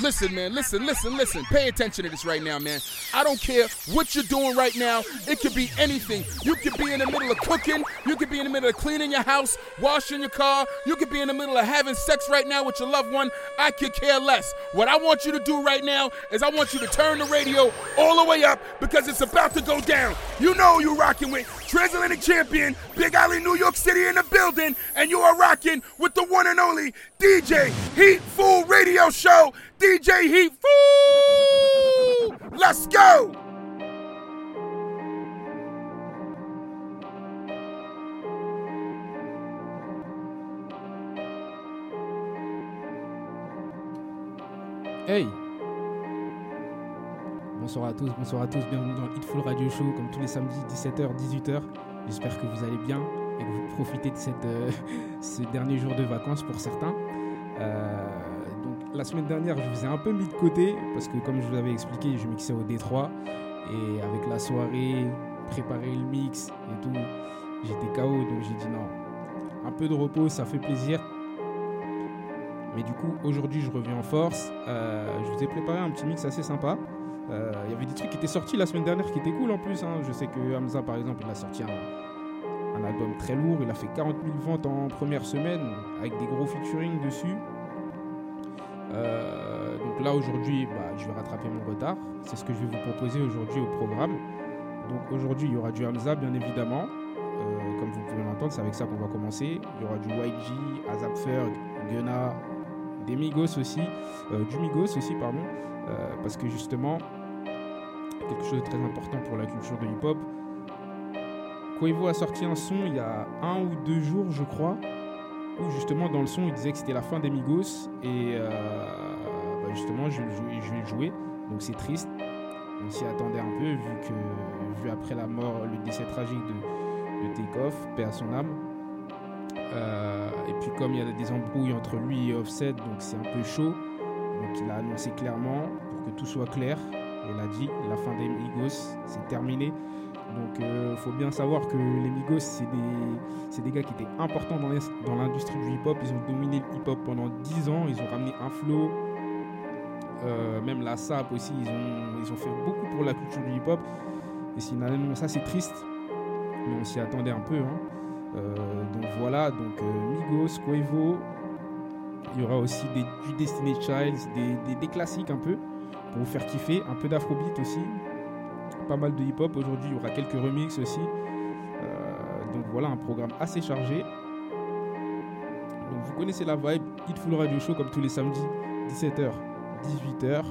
Listen, man, listen, listen, listen. Pay attention to this right now, man. I don't care what you're doing right now. It could be anything. You could be in the middle of cooking. You could be in the middle of cleaning your house, washing your car. You could be in the middle of having sex right now with your loved one. I could care less. What I want you to do right now is I want you to turn the radio all the way up because it's about to go down. You know you're rocking with Transatlantic Champion, Big Alley, New York City in the building, and you are rocking with the one and only DJ Heatfool Radio Show. DJ Heat Fool! Let's go! Hey Bonsoir à tous, bonsoir à tous, bienvenue dans Hitful Radio Show comme tous les samedis 17h, 18h. J'espère que vous allez bien et que vous profitez de cette, euh, ce dernier jour de vacances pour certains. Euh, donc la semaine dernière, je vous ai un peu mis de côté parce que comme je vous avais expliqué, je mixais au Détroit et avec la soirée, préparer le mix et tout, j'étais KO donc j'ai dit non. Un peu de repos, ça fait plaisir. Mais du coup, aujourd'hui, je reviens en force. Euh, je vous ai préparé un petit mix assez sympa. Euh, Il y avait des trucs qui étaient sortis la semaine dernière qui étaient cool en plus. hein. Je sais que Hamza, par exemple, il a sorti un, un album très lourd. Il a fait 40 000 ventes en première semaine avec des gros featuring dessus. Euh, donc là, aujourd'hui, bah, je vais rattraper mon retard. C'est ce que je vais vous proposer aujourd'hui au programme. Donc aujourd'hui, il y aura du Hamza, bien évidemment. Euh, comme vous pouvez l'entendre, c'est avec ça qu'on va commencer. Il y aura du YG, Azap Ferg, Gunna, des Migos aussi, euh, du Migos aussi, pardon, parce que justement, quelque chose de très important pour la culture de hip-hop. A sorti un son il y a un ou deux jours, je crois, où justement dans le son il disait que c'était la fin des Migos et euh, bah, justement je vais le jouer, donc c'est triste. On s'y attendait un peu vu que vu après la mort, le décès tragique de, de Takeoff, paix à son âme. Euh, et puis comme il y a des embrouilles entre lui et Offset, donc c'est un peu chaud. Donc il a annoncé clairement pour que tout soit clair. Il a dit la fin des Migos, c'est terminé. Donc il faut bien savoir que les Migos, c'est des, gars qui étaient importants dans l'industrie du hip-hop. Ils ont dominé le hip-hop pendant 10 ans. Ils ont ramené un flow. Euh, même la SAP aussi, ils ont, fait beaucoup pour la culture du hip-hop. Et finalement, ça c'est triste. Mais on s'y attendait un peu. hein. Euh, donc voilà, donc euh, Migos, Quavo. Il y aura aussi du Destiny Childs, des, des- des classiques un peu pour vous faire kiffer, un peu d'afrobeat aussi, pas mal de hip-hop. Aujourd'hui, il y aura quelques remixes aussi. Euh, donc voilà, un programme assez chargé. Donc vous connaissez la vibe, Hitful Radio Show comme tous les samedis, 17h, 18h.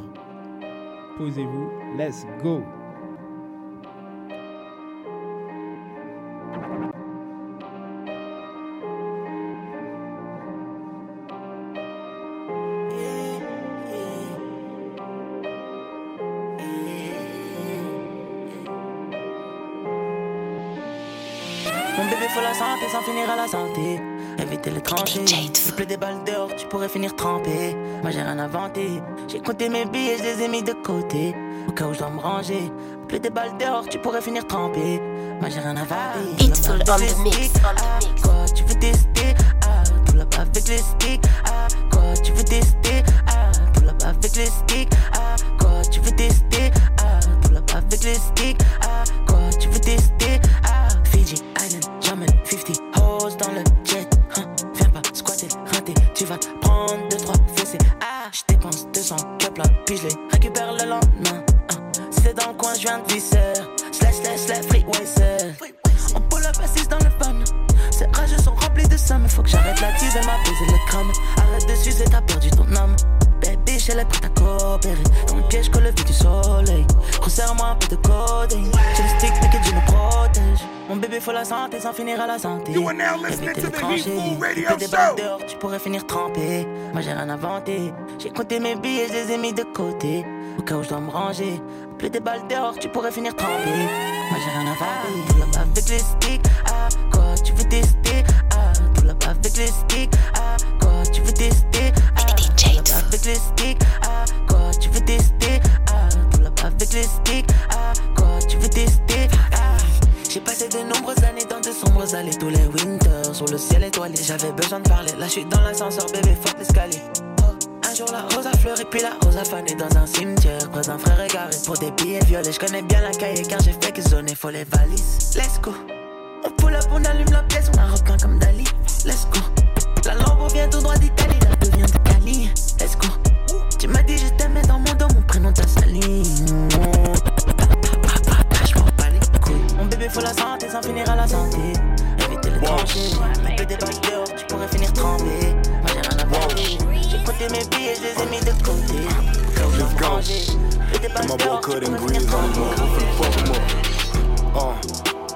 Posez-vous, let's go! Sans finir à la santé. Éviter les tranchées. Il pleut des balles dehors, tu pourrais finir trempé. Moi j'ai rien inventé. J'ai compté mes billets, je les ai mis de côté. Au cas où je dois me ranger. Pleut des balles dehors, tu pourrais finir trempé. Moi j'ai rien inventé. Hitful on the mix, Ah. Quoi, tu veux tester? Ah, tout là-bas avec les sticks. Ah, quoi, tu veux Radio des Show. balles dehors, tu pourrais finir trempé. Moi, j'ai rien inventé. J'ai compté mes billets, je les ai mis de côté. Au cas où je dois me ranger. Pleut des balles dehors, tu pourrais finir trempé. Moi, j'ai rien inventé. Tout là-bas avec les sticks. Ah, quoi, tu veux tester? Ah, tout là-bas avec les sticks. Ah, quoi, tu veux tester? Ah, avec les sticks. J'avais besoin de parler, là je suis dans l'ascenseur, bébé, fuck l'escalier. Oh, Un jour la rose a fleuri, puis la rose a fané dans un cimetière. Près d'un frère égaré pour des billets violets. Je connais bien la cahier car j'ai fait que zoner, faut les valises. Let's go. On pull up, on allume la pièce, on a requin comme Dali. Let's go. La lampe vient tout droit d'Italie, Let's go. And my boy pourrais finir on motherfucker, fuck him up. Uh,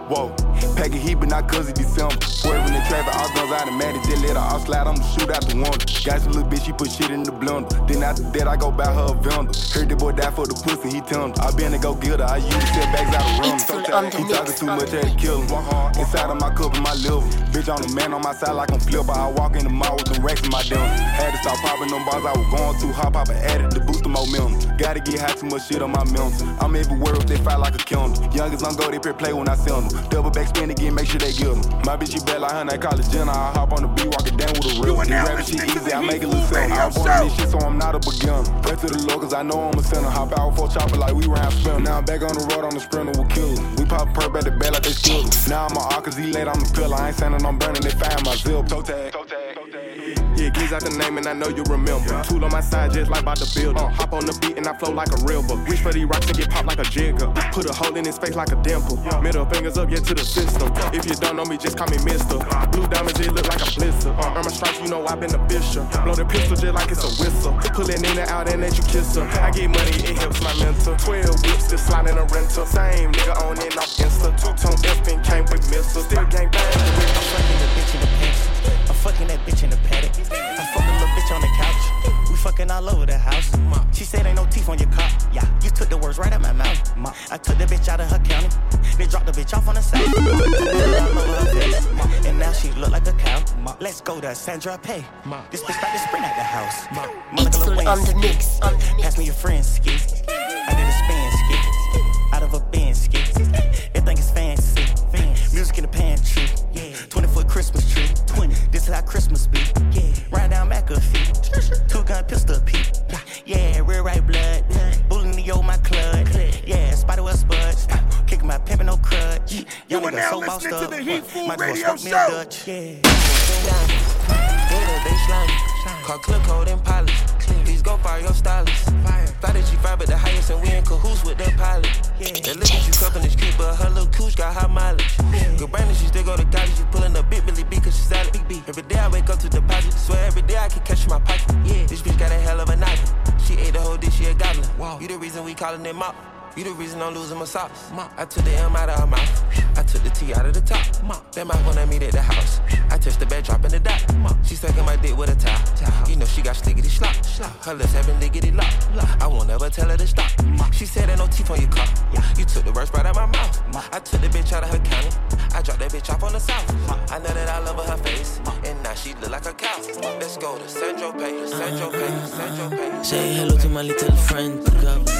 whoa. Pack a heat, but not cause it's December. Swerving in traffic, all guns automatic. Just let her all slide, I'ma shoot out the window. Got some little bitch, she put shit in the blender. Then after that, I go buy her a vendor. Heard the boy die for the pussy, he tender. I been to go get her, I use to set bags out of room. It's full He talking too much, had to kill him. Inside of my cup and my liver. Bitch on the man on my side like I'm flipper. I walk in the mall with them racks in my dinner. Had to stop popping them bars, I was going too hot, pop added to boost the momentum. Gotta get high, too much shit on my mental. I'm everywhere if they fight like a candle. Youngest on go, they play when I send them. Double back spin again, make sure they get them. My bitch, she bad like call it Jenna. I hop on the beat, walk it down with a. You This now rapping shit easy, I make it look simple. I'm born in this shit, so I'm not a beginner. Pray to the Lord, cause I know I'm a sinner. Hop out for chopper like we round spinner. Now I'm back on the road on the sprinter with killers. We pop perp at the bed like they skillers. Now I'm a R cause he laid on the pillar. I ain't saying I'm burning, they find my zip. Toe tag. Toe tag. Yeah, G's out the name and I know you remember. Tool on my side just like about the builder. Uh, hop on the beat and I flow like a river. Reach for these rocks and get popped like a jigger. Put a hole in his face like a dimple. Middle fingers up, yeah, to the system. If you don't know me, just call me mister. Blue diamonds, it look like a blister. Uh, Irma stripes, you know I've been a bishop. Blow the pistol just like it's a whistle. Pull it in and out and let you kiss her. I get money, it helps my mental. 12 whips, just slide in a rental. Same nigga on and off Insta. Two tone F and came with missile. Still gang bang. I'm fucking the bitch in the pants. I'm fucking that bitch in the paddock. I fuck a little bitch on the couch. We fucking all over the house. She said ain't no teeth on your car. Yeah, you took the words right out my mouth. I took the bitch out of her county. Then dropped the bitch off on the side. All over her face. And now she look like a cow. Let's go to Sandra Pay. This bitch about to sprint out the house. On the mix. On the mix. Pass me your friend's ski. I did a spin ski. Out of a bin ski. Everything is fancy. Music in the pantry. 20 foot Christmas tree. 20. This is how Christmas be. Ride down McAfee. Two gun pistol Pete. Yeah, real right blood. Bullying the yo, oh, my club. Yeah, spider web spuds. Kicking my pimpin' no crud. Young You are now so listening to up. the Heat Food Might as well Radio Show. a Dutch. Yeah. baseline. Call clip code and polish. Go fire your stylist. Thought that you five, but the highest, and we in cahoots with the pilot. That look at you cuffing the street, but her little cooch got high mileage. Good Brandon, she still go to college. She pulling up big Billy B, cause she solid. Big B. Every day I wake up to deposit. Swear every day I can catch my pocket. Yeah, this bitch got a hell of a knife. She ate the whole dish, she a goblin. Wow. You the reason we calling them up. You the reason I'm losing my socks. I took the M out of her mouth. I took the T out of the top. That mouth when I meet at the house. I touched the bed, dropping the dot. She sucking my dick with a towel. You know she got slickety slop. Her lips having lickety lock. I won't ever tell her to stop. She said ain't no teeth on your car. You took the verse right out of my mouth. I took the bitch out of her county. I dropped that bitch off on the south. I know that I love her face. And now she look like a cow. Let's go to Sandro Pay, Sandro Pay, Sandro Pay. Say hello to my little friend.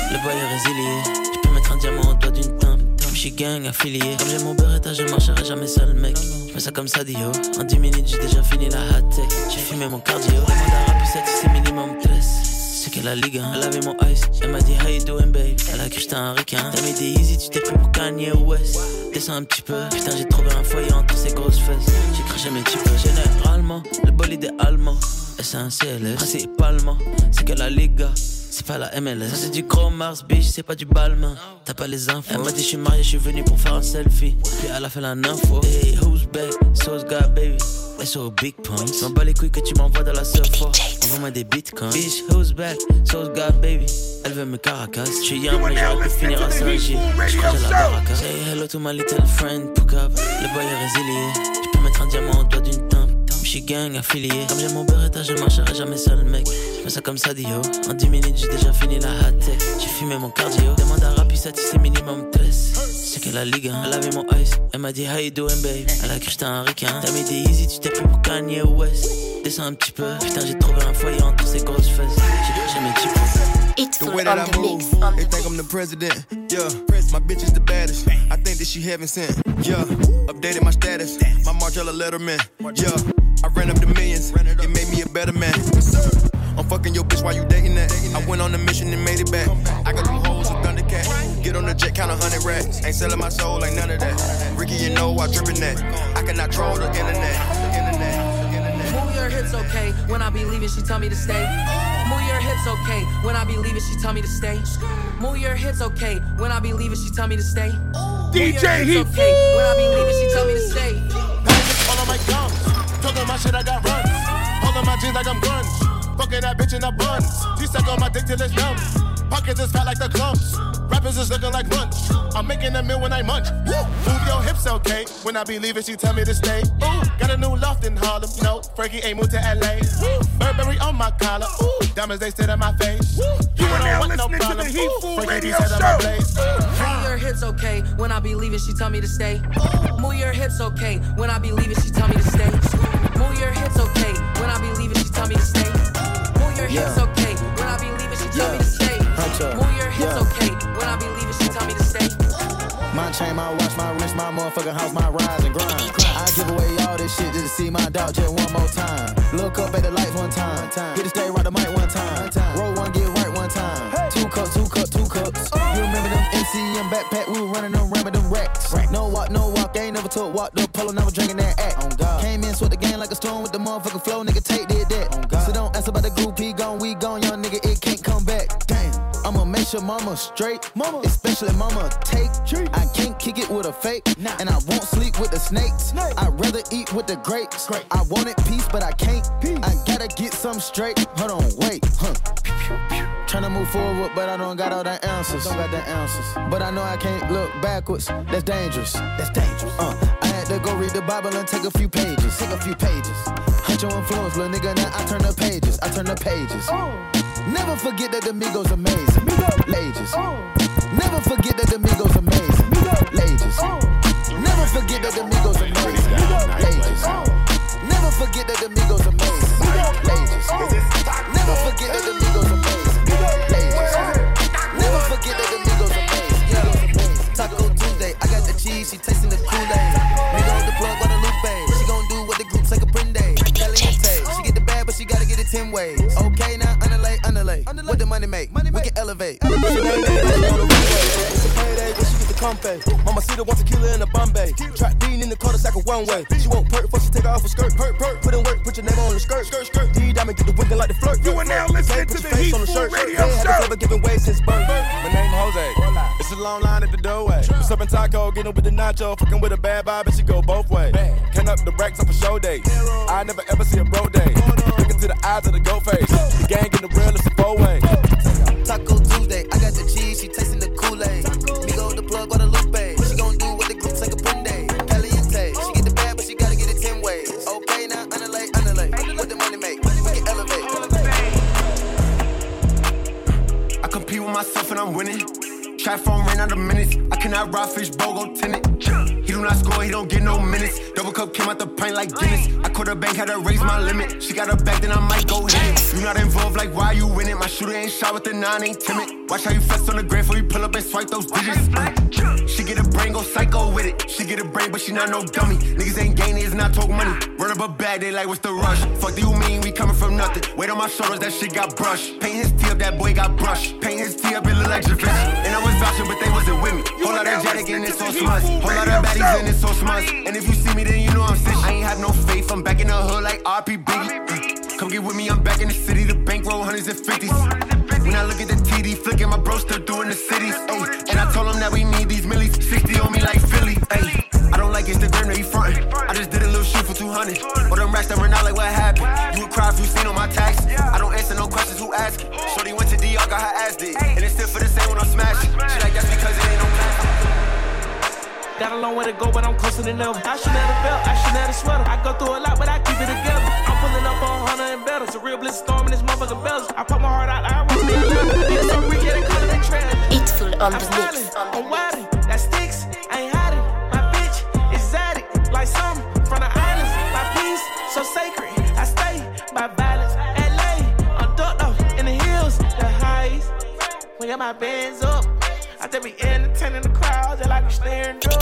Le boy est un diamant au doigt d'une teinte. Je suis gang affilié. Comme j'ai mon beretta, je marcherai jamais seul, mec. Je fais ça comme ça, Dio. En 10 minutes, j'ai déjà fini la hot tech. J'ai fumé mon cardio. Demande à Rapusette, c'est minimum 13. C'est que la Ligue 1. Elle avait mon ice. Elle m'a dit, how you doing, babe? Elle a cru que j'étais un requin. T'as mis des easy, tu t'es pris pour Kanye West. Descends un petit peu. Putain, j'ai trouvé un foyer entre ces grosses fesses. J'ai craché mes peu. Généralement, le bolide est allemand. CLS. Principalement, c'est que la Liga. C'est pas la MLS. C'est du gros Mars, bitch, c'est pas du balmain. T'as pas les infos. Elle m'a dit, je suis marié, je suis venu pour faire un selfie. Puis elle a fait la info. Hey, who's back? So's got baby. SO big points. M'en bats les couilles que tu m'envoies dans la surf. Envoie-moi des bitcoins. Bitch, who's back? So's got baby. Elle veut me caracas. Je suis young, mais j'aurais pu finir à Saint-Gilles. Je crois que la baraka. Say hello to my little friend, Poucave. Le boy est résilié. Je peux mettre un diamant au doigt d'une teinte. Je suis gang affilié. Comme j'ai mon beretta, je marcherai jamais seul, mec. Je fais ça comme ça, Dio. En 10 minutes, j'ai déjà fini la hot tech. J'ai fumé mon cardio. Demande à Rapusette, c'est minimum 13. C'est que la Ligue 1. Elle avait mon ice. Elle m'a dit, how you doing, babe? Elle a cru que j'étais un requin. T'as mis des easy, tu t'es pris pour Kanye West. Descends un petit peu. Putain, j'ai trouvé un foyer entre ces grosses fesses. J'ai mes petits It's The way on that I the move, they the think I'm the president. Yeah, my bitch is the baddest. I think that she heaven sent. Yeah, updated my status. My Margiela Letterman. Yeah, I ran up the millions. It made me a better man. I'm fucking your bitch while you dating that. I went on a mission and made it back. I got them hoes with Thundercat. Get on the jet, count a hundred racks. Ain't selling my soul, ain't none of that. Ricky, you know I drippin' that. I cannot troll the internet. Move your hips, okay. When I be leaving, she tell me to stay. Move your hips, okay. When I be leaving, she tell me to stay. Move your hips, okay. When I be leaving, she tell me to stay. DJ hips, Heat okay. When I be leaving, she tell me to stay. All of my gums. Talking my shit, I got runs. All of my jeans like I'm guns. Fucking that bitch in the buns. She suck on my dick till it's numb. Pockets is fat like the clumps. Rappers is looking like lunch. I'm making a meal when I munch. Woo. Move your hips, okay. When I be leaving, she tell me to stay. Ooh, got a new loft in Harlem. No, Frankie ain't moved to LA. Woo. Burberry on my collar. Ooh, diamonds they sit in my face. You are don't now want listening to the Heat Ooh, Food Frankie Radio D set up my Show. Move your hips, okay. When I be leaving, she tell me to stay. Move your hips, okay. When I be leaving, she tell me to stay. Move your hips, okay. When I be leaving, she tell me to stay. Move your hips, Yeah. okay. When I be leaving, she tell me Yeah. to stay. Hunch. Move your hips, Yeah. okay. When I be leaving, she tell me to stay. My chain, my watch, my wrist, my motherfucking house, my rise and grind. I give away all this shit just to see my dog just one more time. Look up at the lights one time. Get the stage right the mic one time. Roll one, get right one time. Two cups, two cups, two cups. You remember them NCM backpack? We were running them, ramming them racks. No walk, no walk. Sure mama straight, mama, especially mama take. I can't kick it with a fake, and I won't sleep with the snakes. I'd rather eat with the grapes. I wanted peace, but I can't. I gotta get some straight. Hold on, wait, huh? Tryna move forward, but I don't got all the answers. Don't got the answers. But I know I can't look backwards. That's dangerous. That's dangerous. Uh, I had to go read the Bible and take a few pages. Take a few pages. Hunt your influence, little nigga. Now I turn the pages. I turn the pages. Never forget that the Migos amazing. Lages. Never forget that the Migos amazing. Lages. Never forget that the Migos amazing. Lages. Never forget that the Migos amazing. Lages. Never forget that the Migos amazing. Lages. Never forget that the Migos amazing. Taco Tuesday, I got the cheese, she tasting the Kool-Aid. Nigga on the plug on the Lupe. She gon' do what the group say. Caliente. She get the bag, but she gotta get it 10 ways. What the money make? Money We can elevate. She ain't the runway. It's a payday, but she get the compay. Mama see the one tequila in the Bombay. Trap Dean in the cul de one way. She won't perk before she take her off her skirt. Perk, perk. Put in work, put your name on the skirt. Skirt, skirt. D diamond, get the wiggin' like the flirt. You are now listening to the Heatfool Radio Had Show. a flavor giving way since birth. My name is Jose. It's a long line at the doorway. What's up in taco, getting with the nacho, fucking with a bad vibe, and she go both ways. Can up the racks off a show day. I never ever see a bro day. Look into the eyes of the goat face. The gang in the Trap phone ran out of minutes. I cannot ride fish, bogo tenant. He do not score, he don't get no minutes. Double cup came out the pint like Guinness. I caught a bank, had to raise my limit. She got her back, then I might go hit it. You not involved, like why you win it? My shooter ain't shot with the nine, ain't timid. Watch how you flex on the gram before you pull up and swipe those digits. She get a brain, go psycho with it. She get a brain, but she not no dummy. Niggas ain't gaining, it's not talk money. Run up a bag, they like, what's the rush? Fuck do you mean we coming from nothing? Weight on my shoulders, that shit got brushed. Paint his tee up, that boy got brushed. Paint his tee up, it look like Javis. And I was vouching, but they wasn't with me. Whole lot of Jatic and it's so smart. Whole lot of baddies and it's so smart. And if you see me, then you know I'm sick. I ain't have no faith, I'm back in the hood like RP Biggie. Come get with me, I'm back in the city. The bankroll hundreds and fifties. When I look at the TD flicking, my bro still doing the cities. Ayy. And I told him that we need these millies. 60 on me like Philly. Ayy. I don't like Instagram, they frontin'. I just did a little shoot for 200. All them racks that run out like what happened. You would cry if you seen on my tax. I don't answer no questions, who ask? Shorty went to DR, got her ass did. And it's still for the same when I'm smashing. She like that's because it ain't no plastic. Got a long way to go, but I'm closer than ever. I should have a belt, I should have a sweater. I go through a lot, but I keep it together. And better. It's a real bliss storm in this motherfucking bells. I put my heart out, I a level. It's so freaky, they call it a. Eatful on I'm the mix. I'm wildin', that sticks, I ain't hiding. My bitch is exotic, like some from the islands. My peace, so sacred. I stay by balance. LA, I'm ducked up in the hills, the highs. We got my bands up. I just be entertaining the crowd, just like I'm staring up.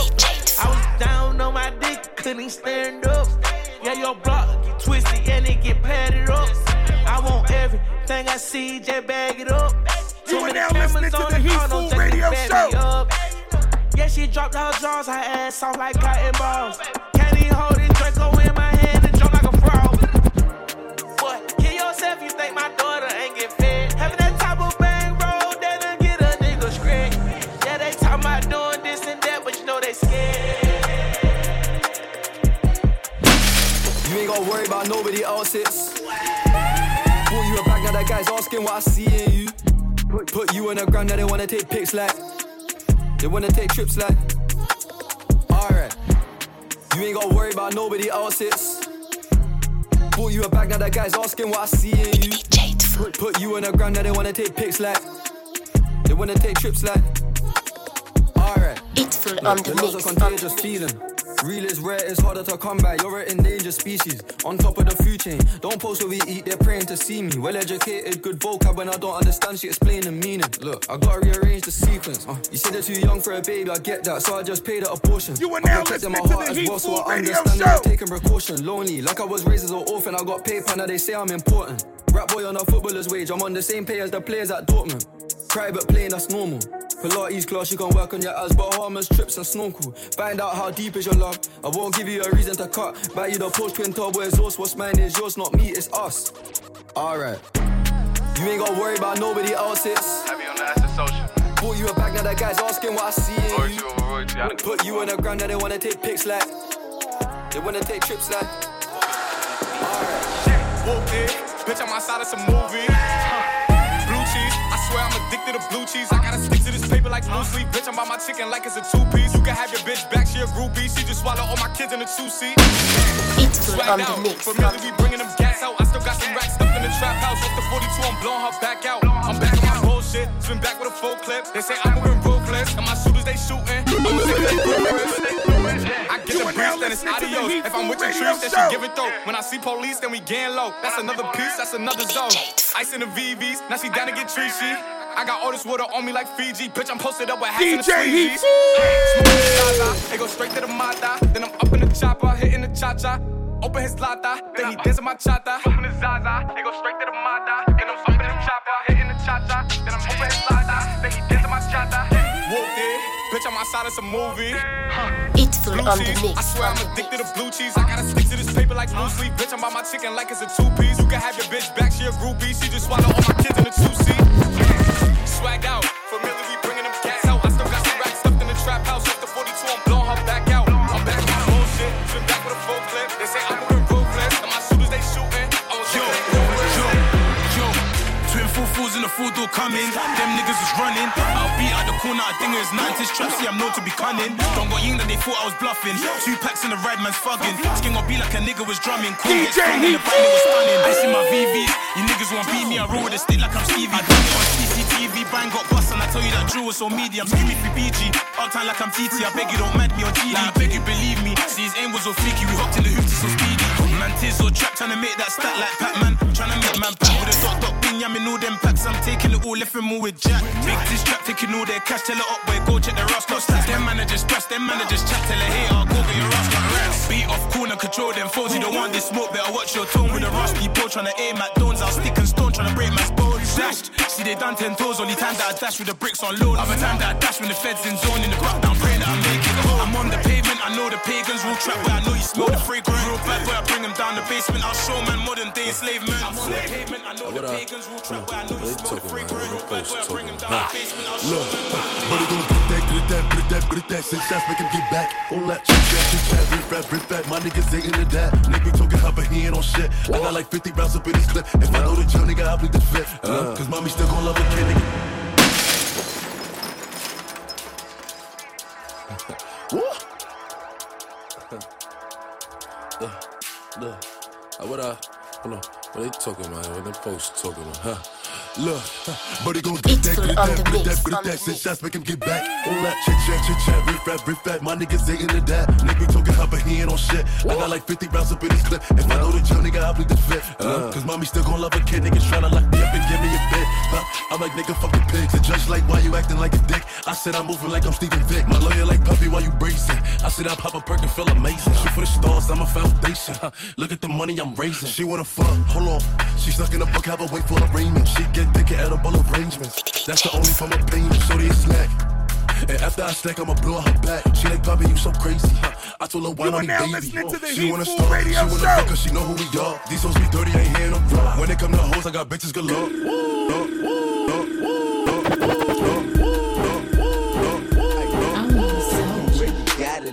I was down on my dick, couldn't stand up. Yeah, your block get twisted and it get padded up. I want everything I see, just bag it up. You are now listening to on the Heatfool Radio Show. up. Yeah, she dropped her drawers, her ass off like cotton balls. Can't even hold it, Draco in my Worry about nobody else's. Bought you a bag, now that guy's asking what I see in you. Put, you on the ground, now they wanna take pics like. They wanna take trips like. Alright. You ain't gotta worry about nobody else's. Bought you a bag, now that guy's asking what I see in you. Put, put you on the ground, now they wanna take pics like. They wanna take trips like. Alright. It's full on the the love's a mix. contagious feeling. Real is rare, it's harder to come by. You're an endangered species, on top of the food chain. Don't post where we eat, they're praying to see me. Well educated, good vocab. When I don't understand, she explain the meaning. Look, I gotta rearrange the sequence. Uh, you said they're too young for a baby, I get that, so I just paid her a portion. You I'm now listening my to heart the as Heat well, so I Radio understand Show. that I'm taking precaution. Lonely, like I was raised as an orphan, I got paper, now they say I'm important. Rap boy on a footballer's wage, I'm on the same pay as the players at Dortmund. Private plane, that's normal. Pilates class, you can work on your ass, Bahamas trips and snorkel. Find out how deep is your love. I won't give you a reason to cut. Buy you the Porsche twin turbo exhaust. What's mine is yours, not me, it's us. Alright. You ain't gotta worry about nobody else's. Have you on the asset social? Bought you a bag, now that guy's asking what I see in Royalty you. royalty. I Put you on the ground, now they wanna take pics like. They wanna take trips like. Whooped it. Bitch, I'm outside of some movie. Blue cheese, I addicted to blue cheese. I gotta stick to this paper like blue sleep. Bitch, I'm by my chicken like it's a two piece. You can have your bitch back, she a groupie. She just swallow all my kids in a two seat. On Swag out. Familiar, we bringing them gas out. I still got some racks stuffed in the trap house. Off the 42, I'm blowing her back out. I'm back on my bullshit. Spin back with a full clip. They say I'm moving ruthless. And my shooters, they shooting. I'm sick of they. I get the breeze, then it's adios. If I'm with the trees, then she give it though. When I see police, then we gang low. That's another piece, that's another zone. Ice in the VVs, now she down to get treachy. I got all this water on me like Fiji. Bitch, I'm posted up with hats and the DJ Heat. squeegees. Smoking the it go straight to the mata. Then I'm up in the chopper, hitting the cha cha. Open his lata, then he dancing my chata. Open the Zaza, it go straight to the mata. Then I'm up in the chopper, hitting the cha cha. Then I'm open his lata, then he dancing my chata. Whooped it, bitch, I'm outside of some movie. It's Blue on the cheese, mix. I swear I'm addicted to blue cheese. I gotta stick to this paper like blue sleep. Bitch, I'm by my chicken like it's a two piece. You can have your bitch back, she a groupie. She just swallow all my kids in a two seat. Swag out, familiar, we bringing them cats out. I still got some racks stuffed in the trap house. Off the 42, I'm blowing her back out. I'm back on my bullshit, spin back with a full clip. They say I'm moving ruthless, and my shooters they shooting. I'm a Yo, yo, yo. Twin full fools in the full door coming. Them niggas was running. I'll be out the corner, I think it's 90s trap. See, I'm known to be cunning. Don't go ying that they thought I was bluffing. Two packs in the ride, man's fucking. Skin gon' be like a nigga was drumming. Cool, DJ get strong in the band, it was stunning. I see my VVs. You niggas won't beat me. I roll with a stick like I'm Stevie. I done it on CCTV. Bang got bust, and I tell you that Drew was so medium. Give me free BG. Uptime like I'm TT. I beg you don't mad me on GD. Like, I beg you believe me. See his aim was so flicky. We hopped in the hoops, so speedy. Man, tis so trap, trying to make that stat like Pac-Man. Trying to make man pack with a dot dot bin. Me know them packs. I'm taking it all, left them all with Jack. Big this trap, taking all their cash. Tell it up, boy, go check the roster. Stats, them managers press, them managers chat. Tell a hater, go get your roster. Beat off corner, control them foes. You don't want this smoke, better watch your tone with a rusty pole. Trying to aim at dones, I'll stick and stone, trying to break my bones. Dashed, see they done ten toes. Only time that I dash with the bricks on load. Other time that I dash when the feds in zone in the back down, praying that I make it home. I'm on the pavement, I know the pagans rule trap, but I know you smell the fragrance. Real bad boy, I bring them down the basement. I'll show man modern day enslavement. I'm on the pavement, I know the pagans rule trap, but I know you smell the fragrance. Real bad boy, I bring them down the basement. I'll show man. but it gon' get that, get that, get that, get that. Six shots, make him get back. All that chit chat, chit chat, rip rap, rip back. My niggas ain't into that. Nigga talking hot, but he ain't on shit. I got like 50 rounds up in his clip. If I know the drill, nigga, I plead the fifth. Uh, Cause mommy still gon' love a kid, nigga. Look, look, uh, what uh, hold on, what they talking about? What them folks talking about? Huh? Look, but he gon' get that, get that, get that, get that. Six shots, make him get back. All that chit chat, chit chat, rip rap, rip back. My niggas ain't into that. Nigga talking hot, but he ain't on shit. I got like 50 rounds up in his clip. If I know the drill, nigga, I plead the fifth. Uh, Cause mommy still gon' love a kid. Niggas tryna lock me up and give me a bit. Huh? I'm like, nigga, fucking pigs. The Judge like, why you acting like a dick? I said I'm moving like I'm Steven Vick. My lawyer like puppy, why you bracing? I said I pop a perk and feel amazing. Shoot for the stars, I'm a foundation. Huh. Look at the money I'm raising. She wanna fuck, hold on. She stuck in a book, have a wait for arraignment. She get at edible arrangements. That's the only form of payment. So they snack. And after I stack, I'ma blow her back. She like, Poppy, you so crazy. I told her, why not baby? listening to the she wanna start, she Radio wanna Show. fuck, cause she know who we are. These hoes be dirty, ain't hearing raw. When it come to hoes, I got bitches galore. Where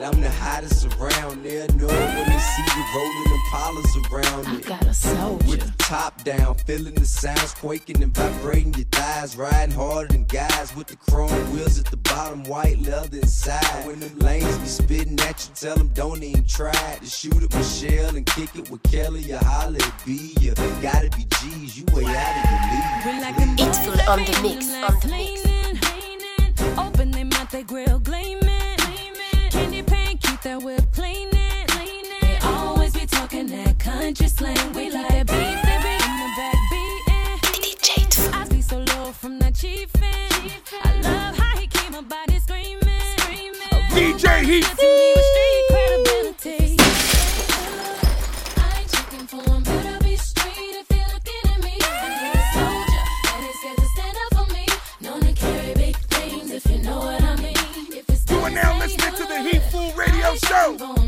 you got it? I'm the hottest around there. Know when they see you rolling them polars around it. got a soldier. With the top down, feeling the sounds quaking and vibrating your thighs. Riding harder than guys with the chrome wheels at the bottom, white leather inside. When them lanes be spitting at you, tell them don't even try to shoot at Michelle and kick it with Kelly or holler at B. You gotta be G's, you way out of your league. It's full on the mix. On the mix. Open their mouth, they grill gleaming. Candy paint, keep that whip cleaning. They always be talking that country slang. We like that beat, they be in the back beating. I be so low from that chiefin'. I love how he keep my body screaming. DJ Heat. Show.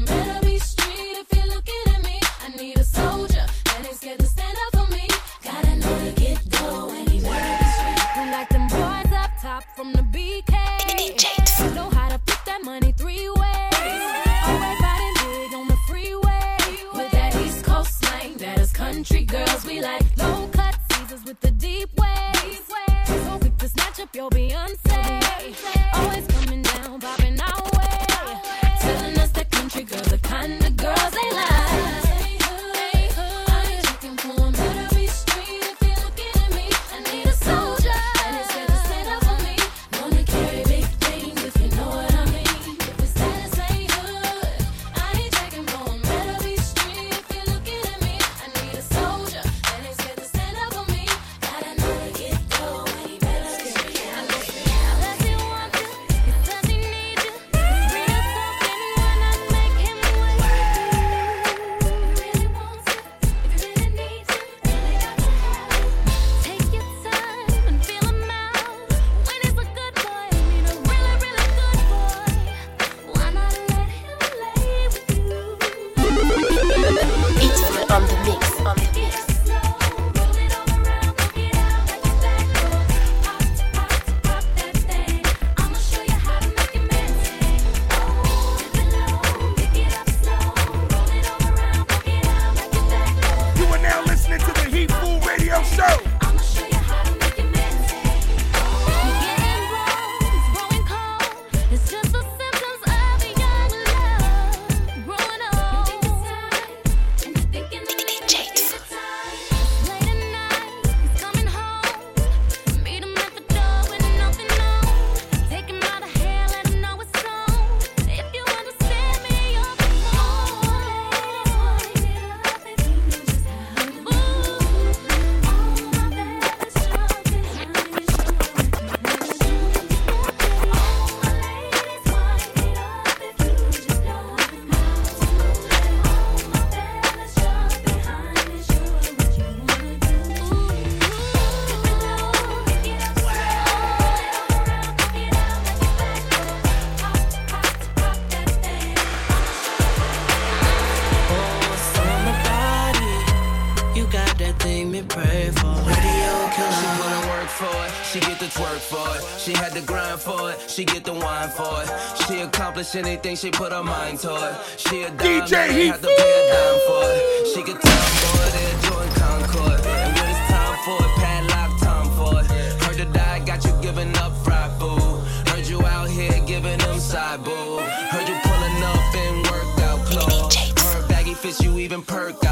She get the wine for it. She accomplish anything she put her mind to it. She a dime, DJ man, ain't have to pay a dime for it. She could tell boy they're doing Concord. And when it's time for it, padlock time for it. Heard the die got you giving up fried food. Heard you out here giving them side boo. Heard you pulling up in workout clothes. Heard baggy fits you even perk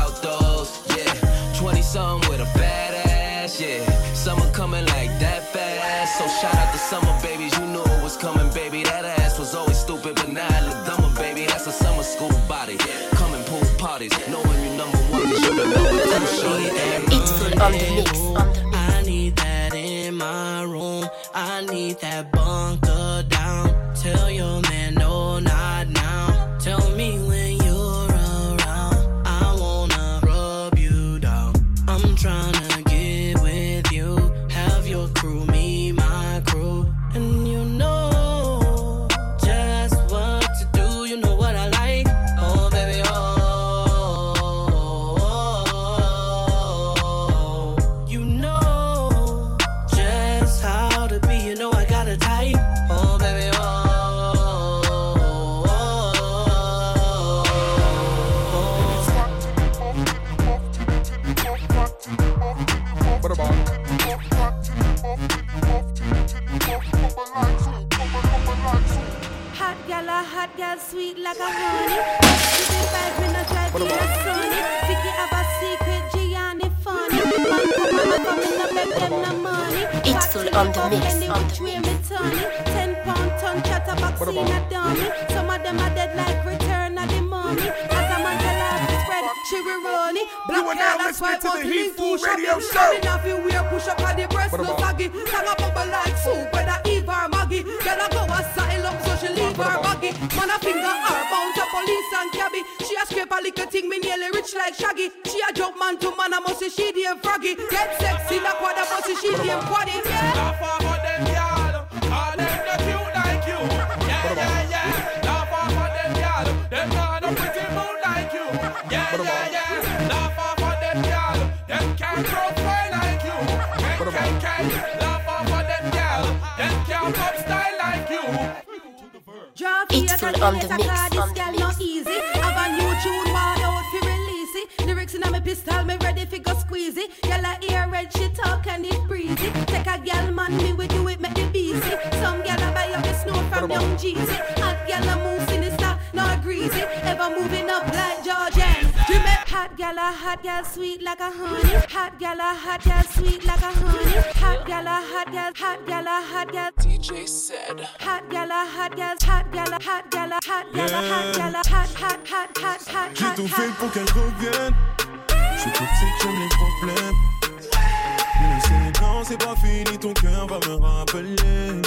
mix. On It's full on the mix, on which way? Ten pound ton chatterbox in a dummy. Some of them are dead like return of the mummy. As a man tell her to spread, she will run it. You are now listening to Heatfool Radio Show. Enough you wear push up on the breast, no saggy. Sang a bubble like soup, whether Eve or Maggie. Girl a go asylum, so she leave her baggy. Man a finger her bound to police and cabby. She a scrape a little thing, me nearly rich like Shaggy. She a jump man to man, I must say she damn froggy. Get sexy, what I must say she damn quaddy. Yeah. Full on the mix, on girl not easy. Have a new tune, one out fi release it. Lyrics inna me pistol, me ready fi go squeeze it. Girl a ear red, she talk and it breezy. Take a girl man, me we do it, make the busy. Some girl a buy up the snow from young Jeezy. Hot girl a move sinister, not greasy. Ever moving Hot girl a hot girl, sweet like a honey. Hot girl a hot girl, sweet like a honey. Hot girl a hot girl, hot girl a hot girl. DJ said. Hot gal, a hot gal, hot gal, a hot gal, a hot gal, a hot gal, a hot, hot, hot, hot, hot, J'ai tout fait pour qu'elle revienne. Je suis toxique, j'aime les problèmes. Mais c'est non, c'est pas fini, ton cœur va me rappeler.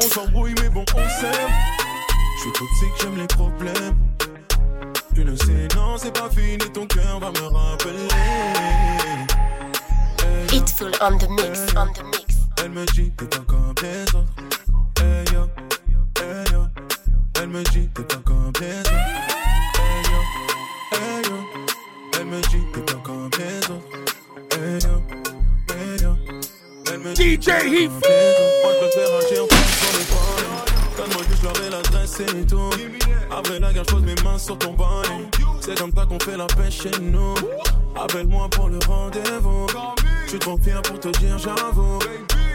On s'embrouille, mais bon, on s'aime. Je suis toxique, j'aime les problèmes. Tu le sais, non, c'est pas fini, ton cœur va me rappeler. Hey. It's full on the mix, on the mix. Elle me dit, t'es pas comme les autres. Hey yo, hey yo. Elle me dit, t'es pas comme les autres. Hey yo, hey yo. Elle me dit, t'es pas comme les autres. Hey yo, hey yo. Elle me dit, DJ t'es pas Heat comme les autres. Moi, je préfère agir sur les paroles. Donne-moi juste leur et l'adresse et tout. Après la guerre, je pose mes mains sur ton bonnet. C'est comme ça qu'on fait la pêche chez nous. Appelle-moi pour le rendez-vous. Je suis trop fier pour te dire, j'avoue.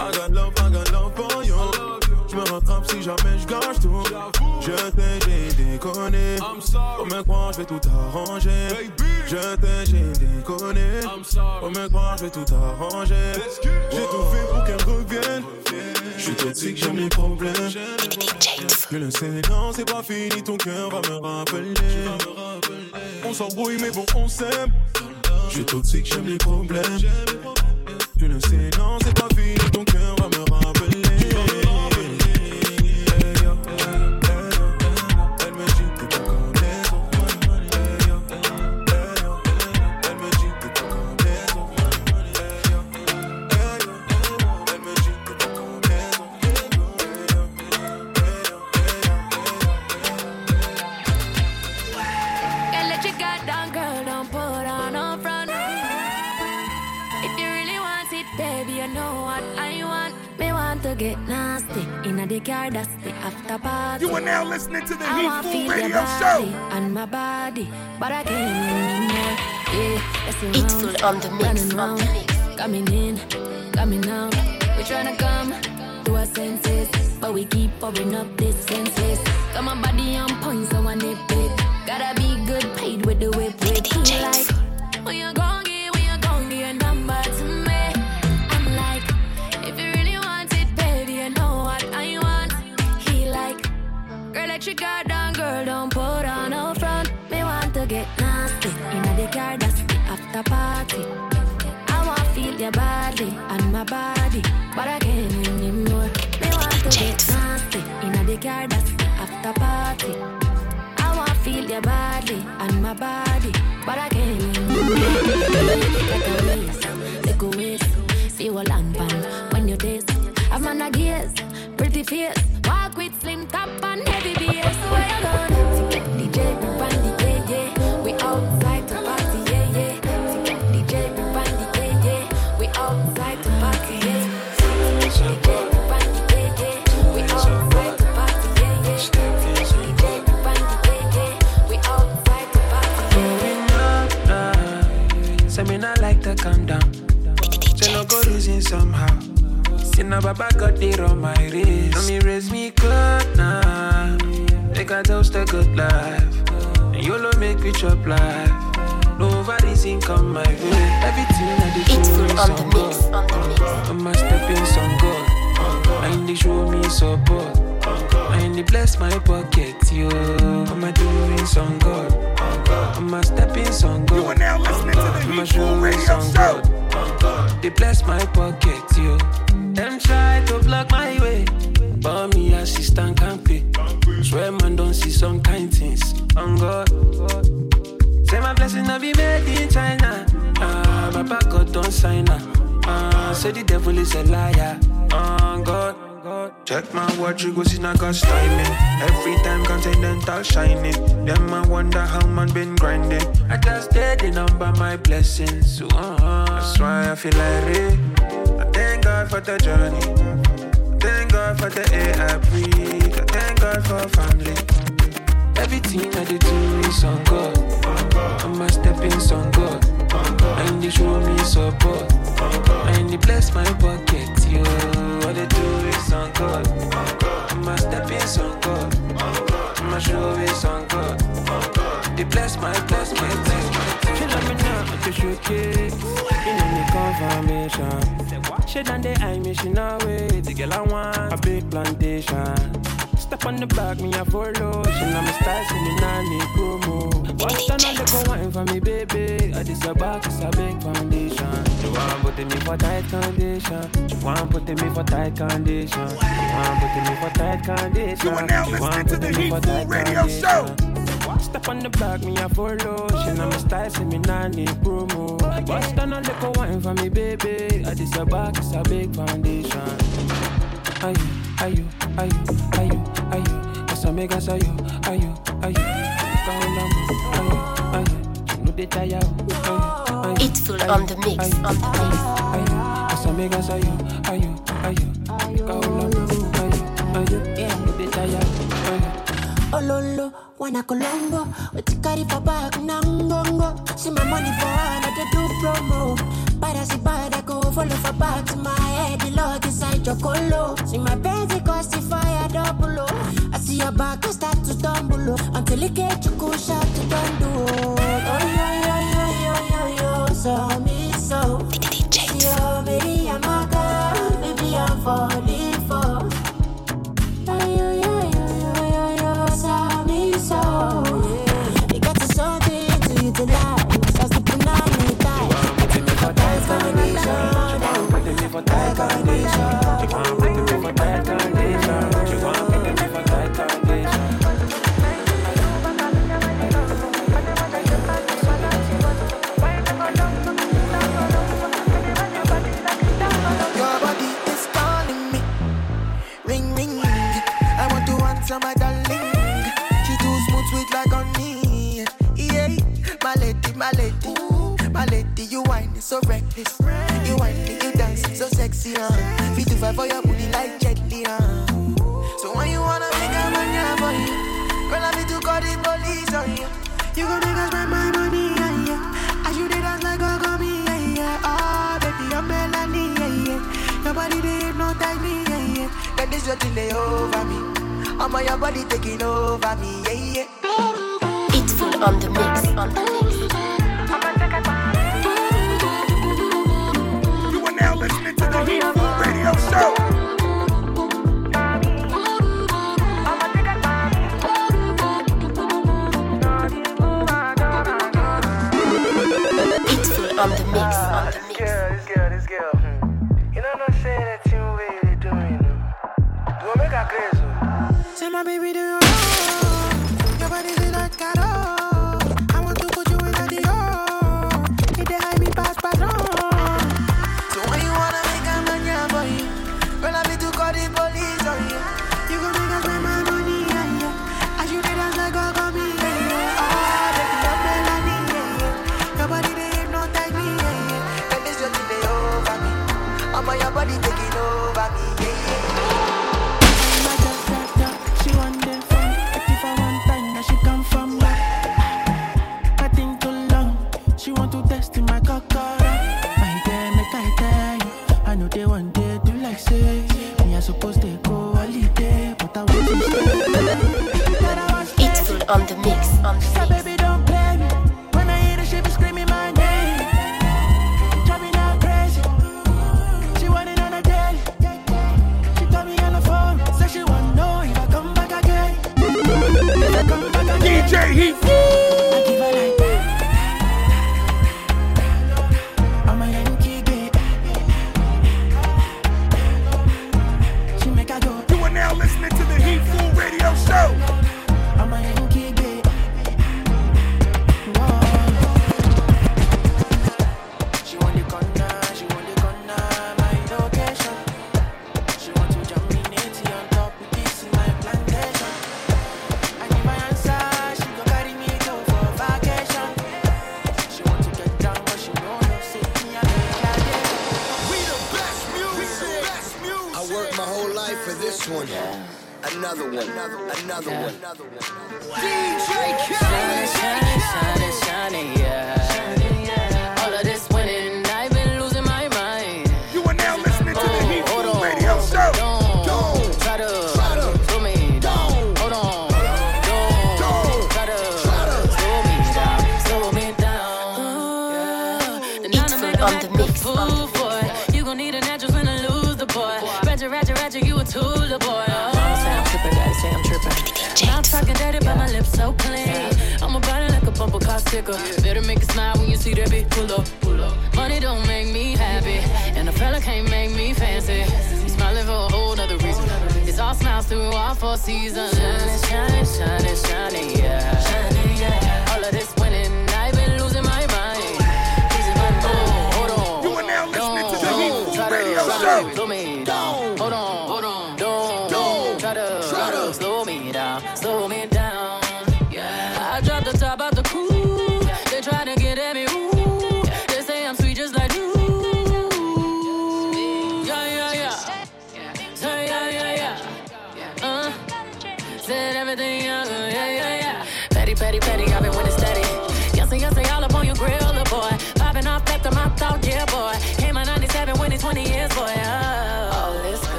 I got love, I got love for you. Je me rattrape si jamais je gâche tout. Je t'ai, j'ai déconné. Faut me croire, je vais tout arranger. Je t'ai, j'ai déconné. Faut me croire, je vais tout arranger. J'ai tout fait pour qu'elle revienne. Je suis toxique, j'aime les problèmes. Je le sais, non, c'est pas fini, ton cœur va me rappeler. On s'embrouille, mais bon, on s'aime. Je suis toxique, j'aime les problèmes. Tu le sais, non, c'est pas fini, get nasty in a the car, that's the after party. You are now listening to the I Heat want Food feel Radio body Show. and my body, but I can't anymore. Yeah, let's see It's full on the mix, running on the round, mix. coming in, coming out. We tryna come to our senses, but we keep pouring up this senses. Got my body on point, so I nip it. Gotta be good paid with the whip, whip. He like, when you gon' a party. I wanna feel your body and my body, but I can't anymore. Me want to get nasty in a car after party. I wanna feel your body and my body, but I can't anymore. Take a waste, see When you taste, I'm on a gaze, pretty face. See now Baba got it on my wrist. Now me raise me good now. Make a toast a good life. And YOLO make we chop life. Nobody's in come my way. Everything I do It's show full me on the some mix, God. on the mix. I'ma step in some God. And they show me support. And they bless my pocket, yo. I'ma do in some God. I'ma step in some God. You are now listening to the I'ma show some God. They bless my pocket, yo. Them try to block my way. But me assistant can't pay. Swear man don't see some kind things. On God. Say my blessing not be made in China. Ah, Papa God don't sign her. Ah, say the devil is a liar. On God. Check my watch, you go see na God's timing. Every time continental shining. Them I wonder how man been grinding. I just did the number my blessings. So, uh, that's why I feel like it. I thank God for the journey. Thank God for the air I breathe. I thank God for family. Everything I do is on God. I'ma step in on God. And they show me support. And they bless my pocket, yo. All they do is on God. I'ma step in on God. I'ma show is on God. They bless my, my, my. She love me now, you showcase. Know me confirmation. She done the eye me, it. The girl I want a big plantation. Step on the back, me a follow. She know me style, so me nah need promo. What's on the go wine for me, baby? Uh, this a back, it's a big foundation. You want put me for tight condition. You want put me for tight condition. You want put me for tight condition. You are now listening to the Heat Radio condition. Step on the back, me a follow. She know me style, so me nah need promo. Bust on a little wine for me, baby. Uh, this a back, it's a big foundation. Are you, are you, are you, are you, are you? Cause I make us are you, are you, are you? Call them, are you, are you? You know they tire, are you, are you? It's full on the mix, on the mix. Are you? Cause I make us are you, are you, are you? Call them, are you, are you? You know they tire, are you? Ololo, wana Colombo. We take carry for back, nangongo. See my money for hand, I do promo. Bad as it bad, I go follow for back to my head. The Lord inside your colo. See my Benz, cost the fire double. oh. I see your back, I start to stumble. oh. Until it get you cool shot to don't do. Oh, yo, yo, yo, yo, yo, yo. So me so. Yo, baby, I'm a girl. Baby, I'm for.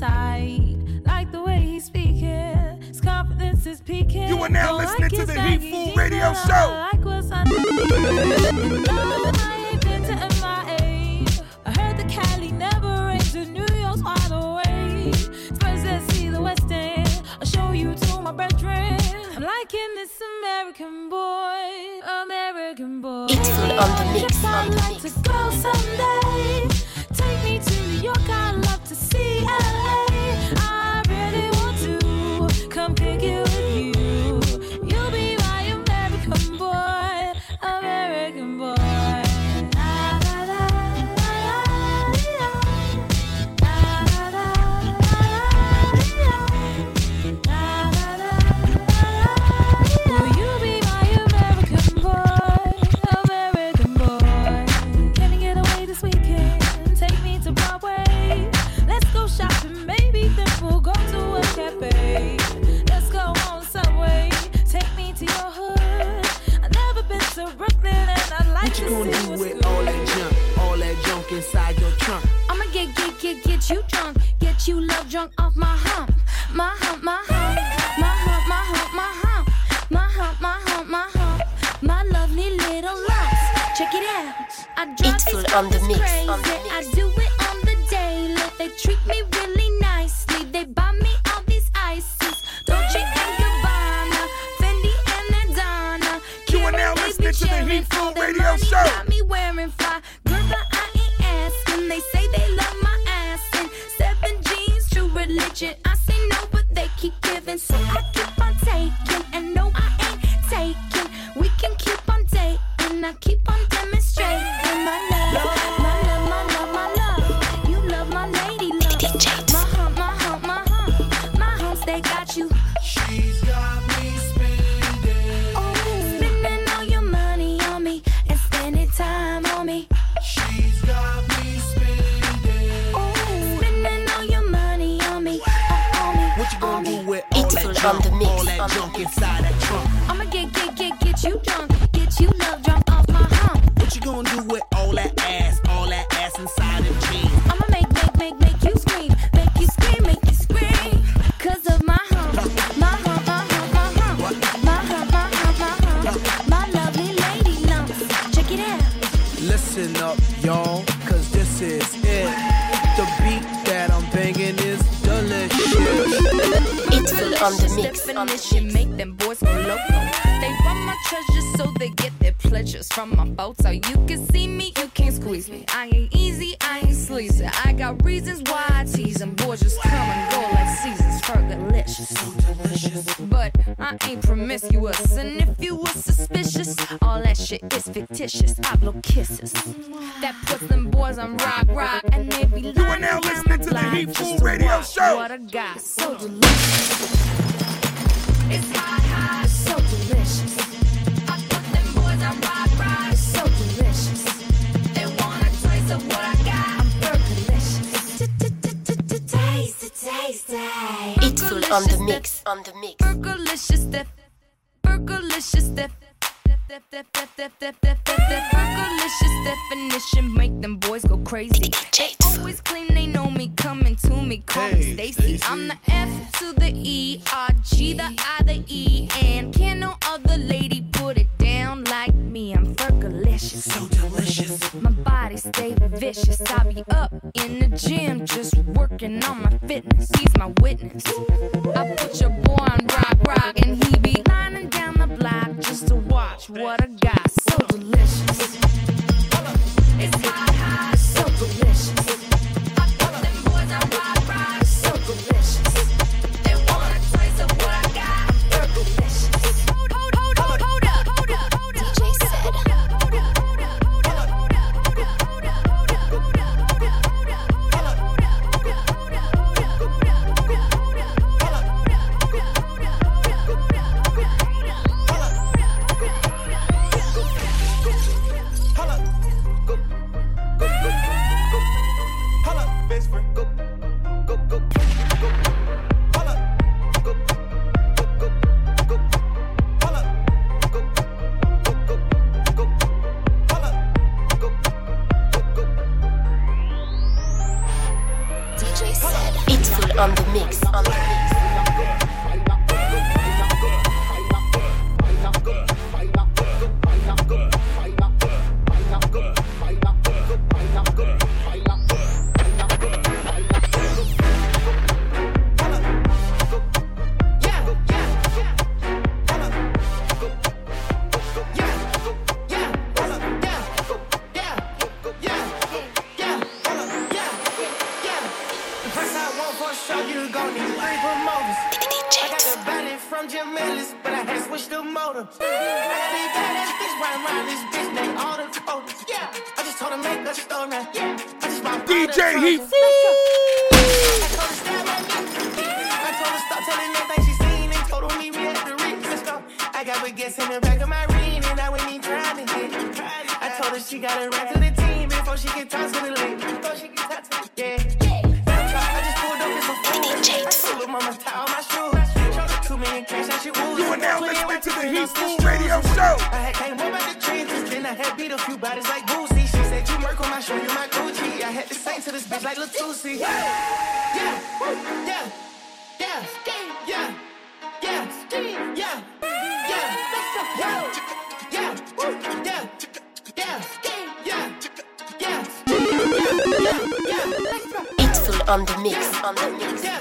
tight. Like the way he's speaking, his confidence is peaking. You are now Don't listening like to the Heatfool Radio Show. I like what's liking this American boy, American boy. It's on the mix. On the mix. Take me to New York, I love to see LA. on this shit make them boys go loco. They want my treasures so they get their pleasures from my. So oh, you can see me, you can't squeeze me. I ain't easy, I ain't sleazy. I got reasons why I tease them. Boys just come and go like seasons. Fergielicious, delicious. But I ain't promiscuous. And if you were suspicious, all that shit is fictitious. I blow kisses. That puts them boys on rock, rock. And they be. You are now listening to the Heatfool Radio Show. What a guy, so delicious. on the mix. Bitch like Latusi. Yeah, yeah, yeah, yeah, yeah, yeah, yeah, yeah. It's on the mix, on the mix. naked,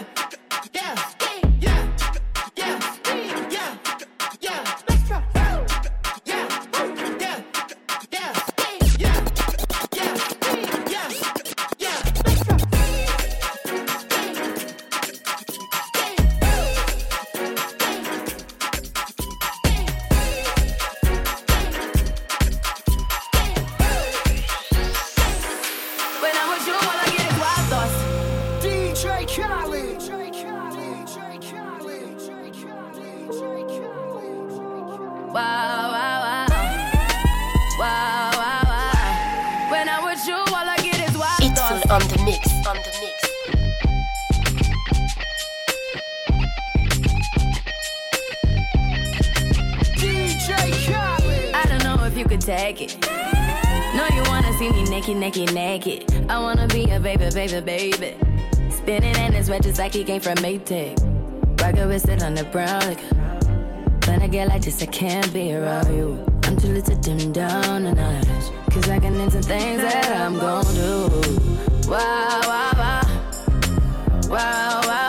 like he came from Maytag. Rocket with it on the brown. Like, when I get like this, I can't be around you. I'm too little to dim down the night. Cause I can into things that I'm gon' do. Wow, wow, wow. Wow, wow,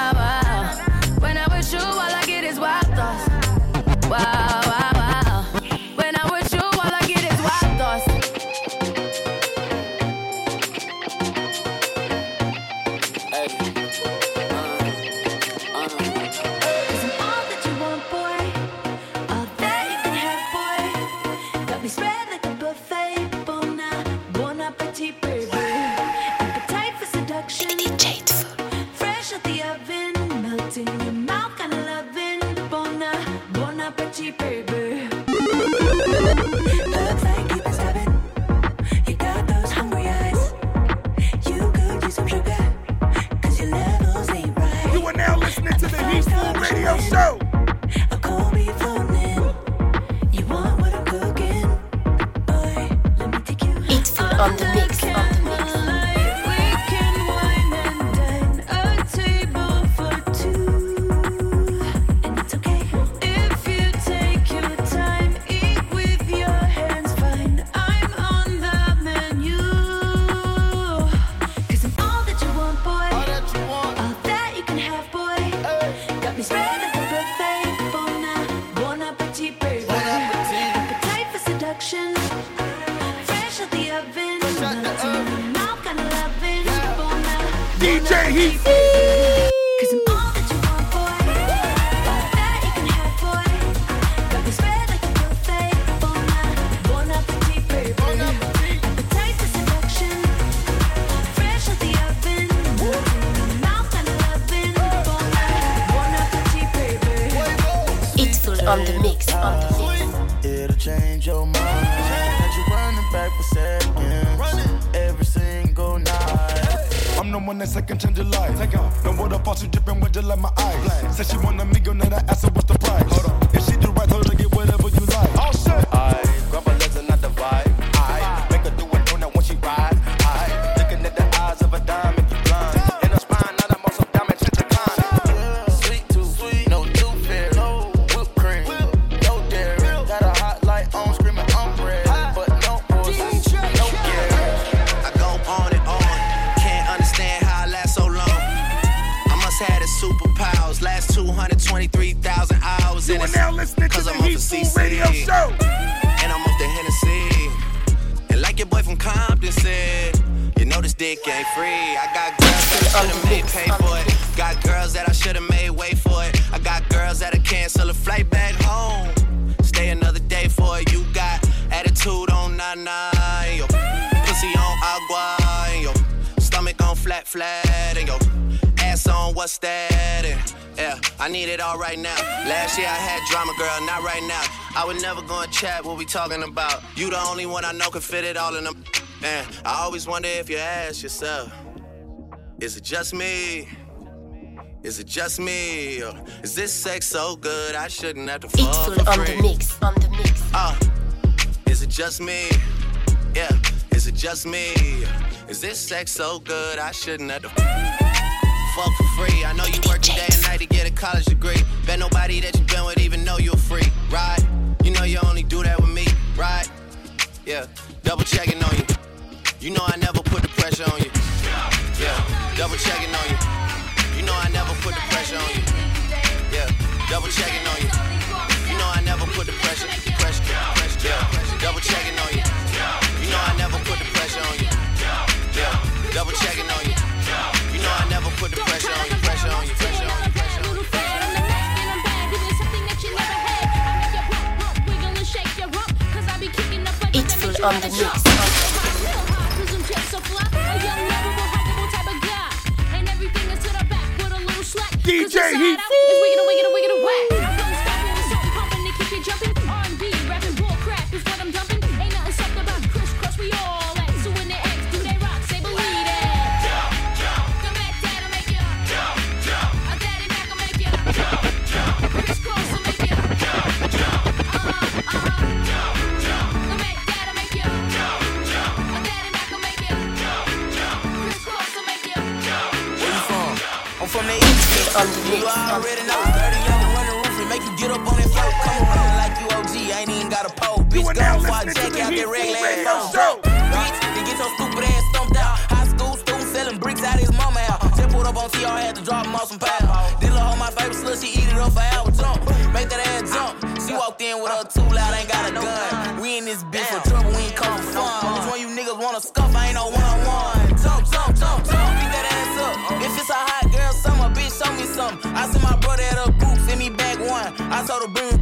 DJ Heat Cause I'm all that you want, boy. All that you can have, boy. Got me spread like a buffet. Bon, bon appetit. Appetite for seduction. Fresh out the oven. Melting in your mouth, kinda loving. Bon, bon appetit, baby. It's full on the mix, on the mix. It'll change your mind. The one that second change your life. Take off. No water faucet dripping with just like my eyes. Said she want a meal, now I ask her Last year I had drama, girl, not right now. I would never go and chat what we talking about. You the only one I know can fit it all in them. Man, I always wonder if you ask yourself, is it just me? Is it just me? Or is this sex so good I shouldn't have to fuck Full for on free? the mix, on the mix. Uh, is it just me? Yeah, is it just me? Is this sex so good I shouldn't have to fuck for free? I know you working day and night to get a college degree. Bet nobody that you been even know you're free, right? You know you only do that with me, right? Yeah, double checking on you. You know I never put the pressure on you. Yeah, double checking on you. You know I never put the pressure on you. Yeah, double checking on you. You know I never put the pressure, pressure, pressure. Yeah, double checking on you. You know I never put the pressure on you. Yeah, double checking on you. You know I never put the you, pressure on you, on the mix. DJ Heat. You already know. Dirty young run the roof and make you get up on that floor. Come around like you OG. I ain't even got a pole. Bitch, go before I check out that regular ass phone. Bitch, to get your stupid ass stumped out. High school student selling bricks out his mama house. Just pulled up on TR, had to drop him off some pounds. This little hoe my favorite slut, she eat it up for hour jump. Make that ass jump. She walked in with her two loud, ain't got a gun. We in this bitch for trouble, we ain't come for fun. Which one you niggas wanna scuff? I ain't no one. One. I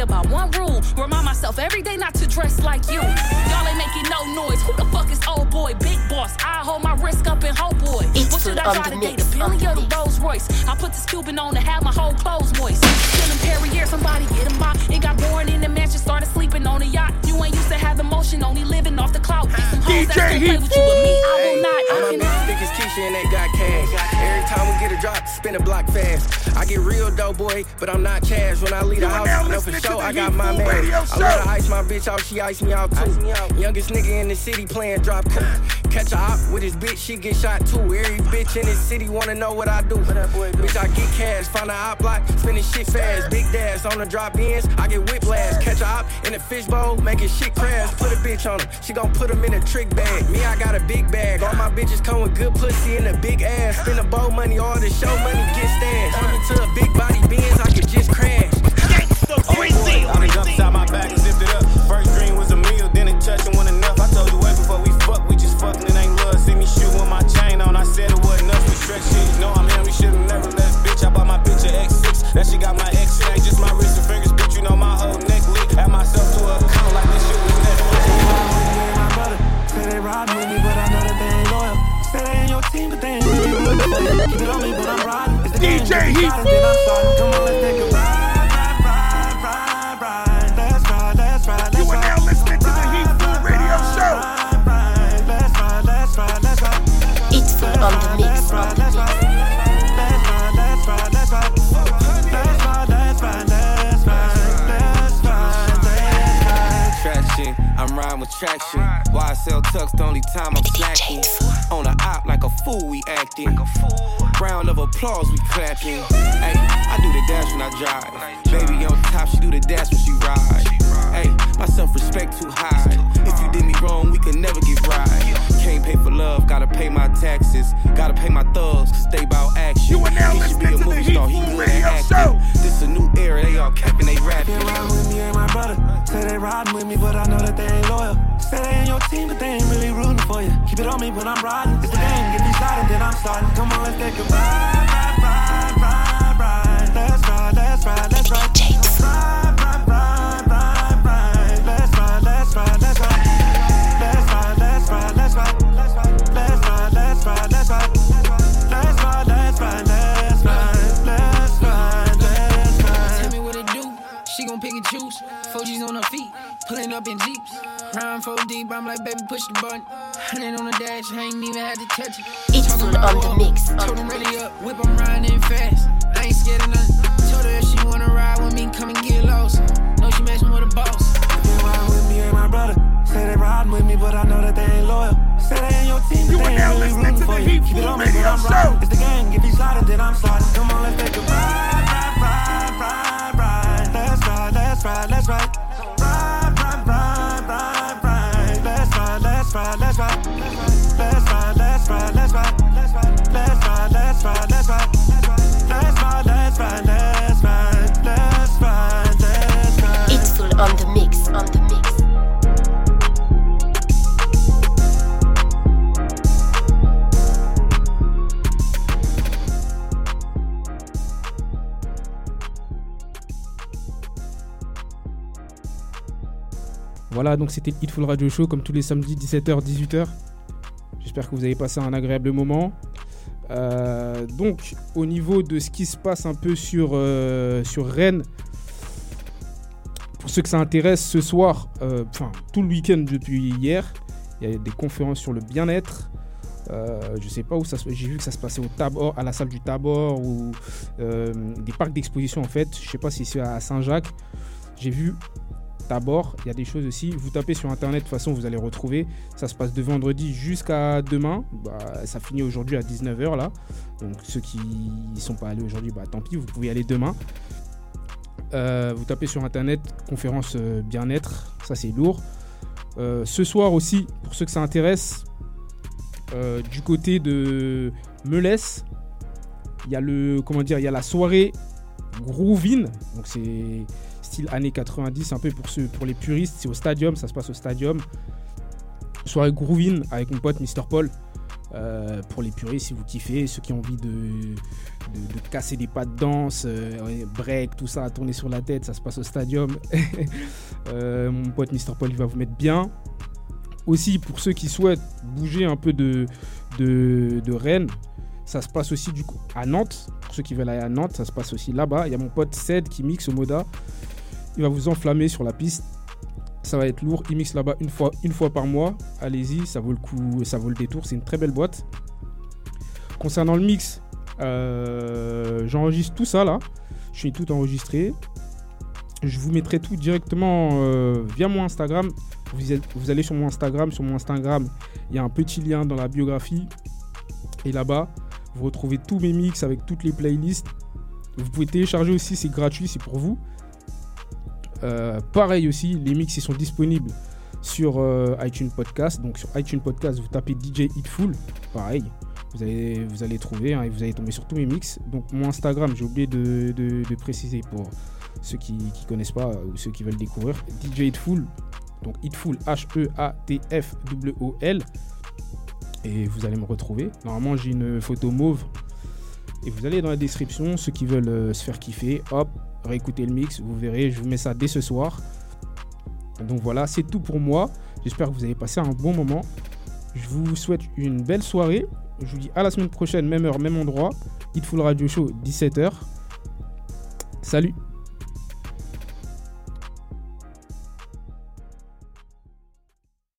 live by one rule. Remind myself every day not to dress like you. Y'all ain't making no noise. Who the fuck is old boy? Big boss. I hold my risk up in whole boy. It's what should I try on the today? mix, The Billy or the Rolls Royce? I put this Cuban on to have my whole clothes moist. Killing Perrier, somebody get him by. It got born in the mansion, started sleeping on a yacht. You ain't used to have the motion, only living off the clout. Be some hoes that play with you, but me, I will not. I My can bitch think Keisha and they got drop, spin a block fast. I get real dope, boy, but I'm not cash. When I leave the house, I know for sure I got my man. I Show. love to ice my bitch out, she ice me out too. Youngest nigga in the city playing drop. Catch a op with his bitch, she get shot too. Every bitch in this city wanna know what I do. Bitch, I get cash, find a hot block, spending shit fast. Big dash on the drop ins, I get whiplash. Catch a op in the fishbowl, making shit crash. Put a bitch on him, she gon' put him in a trick bag. Me, I got a big bag. All my bitches come with good pussy and a big ass. Spend the bow money, all the show money get stashed. Round four deep, I'm like, baby, push the button. Hundred on the dash, I ain't even had to touch it. It's Talking full on the whoa. mix, on Told him ready up, whip, I'm riding fast. I ain't scared of nothing. Told her if she wanna ride with me, come and get lost. Know she messing with a boss. They ride with me and my brother. Say they riding with me, but I know that they ain't loyal. Say they in your team, but You they are ain't now really rooting for the you. Heat Keep it on me when Radio I'm Show. riding. It's the game, if you sliding, then I'm sliding. Come on, let's take a ride, ride, ride, ride, ride. Let's ride, let's ride, let's ride. Ride, ride, Voilà, donc c'était Hitful Radio Show comme tous les samedis 17h, 18h. J'espère que vous avez passé un agréable moment. Euh, donc, au niveau de ce qui se passe un peu sur, euh, sur Rennes, pour ceux que ça intéresse, ce soir, euh, enfin tout le week-end depuis hier, il y a des conférences sur le bien-être. Je sais pas où ça se J'ai vu que ça se passait au Tabor, à la salle du Tabor ou des parcs d'exposition en fait. Je sais pas si c'est à Saint-Jacques. J'ai vu Tabor, il y a des choses aussi. Vous tapez sur internet, de toute façon, vous allez retrouver. Ça se passe de vendredi jusqu'à demain. Bah, ça finit aujourd'hui à 19h là. Donc ceux qui sont pas allés aujourd'hui, bah, tant pis, vous pouvez y aller demain. Euh, vous tapez sur internet conférence euh, bien-être, ça c'est lourd. Euh, ce soir aussi, pour ceux que ça intéresse, du côté de Melès, il y a le comment dire, il y a la soirée Groovin, donc c'est années 90, un peu pour ceux, pour les puristes, c'est au Stadium, ça se passe au Stadium. Soirée Groovin avec mon pote Mr Paul. Euh, pour les puristes, si vous kiffez, ceux qui ont envie de, casser des pas de danse, euh, break, tout ça, tourner sur la tête, ça se passe au stadium. Euh, mon pote Mr. Paul, il va vous mettre bien. Aussi, pour ceux qui souhaitent bouger un peu de, de, de Rennes, ça se passe aussi du coup à Nantes. Pour ceux qui veulent aller à Nantes, ça se passe aussi là-bas. Il y a mon pote Ced qui mixe au Moda. Il va vous enflammer sur la piste. Ça va être lourd. Il mixe là-bas une fois, une fois par mois. Allez-y, ça vaut le coup, ça vaut le détour. C'est une très belle boîte. Concernant le mix, euh, j'enregistre tout ça là. Je suis tout enregistré. Je vous mettrai tout directement euh, via mon Instagram. Vous, vous allez sur mon Instagram. Sur mon Instagram, il y a un petit lien dans la biographie. Et là-bas, vous retrouvez tous mes mix avec toutes les playlists. Vous pouvez télécharger aussi, c'est gratuit, c'est pour vous. Euh, pareil aussi, les mix ils sont disponibles sur euh, iTunes Podcast. Donc sur iTunes Podcast, vous tapez DJ Hitful, pareil. Vous allez, vous allez trouver hein, et vous allez tomber sur tous mes mix. Donc mon Instagram, j'ai oublié de, préciser pour ceux qui ne connaissent pas ou ceux qui veulent découvrir. DJ Hitful, donc Hitful, H-E-A-T-F-W-O-L. Et vous allez me retrouver. Normalement, j'ai une photo mauve. Et vous allez dans la description, ceux qui veulent euh, se faire kiffer, hop, réécoutez le mix, vous verrez, je vous mets ça dès ce soir. Donc voilà, c'est tout pour moi. J'espère que vous avez passé un bon moment. Je vous souhaite une belle soirée. Je vous dis à la semaine prochaine, même heure, même endroit. Hitful Radio Show, 17h. Salut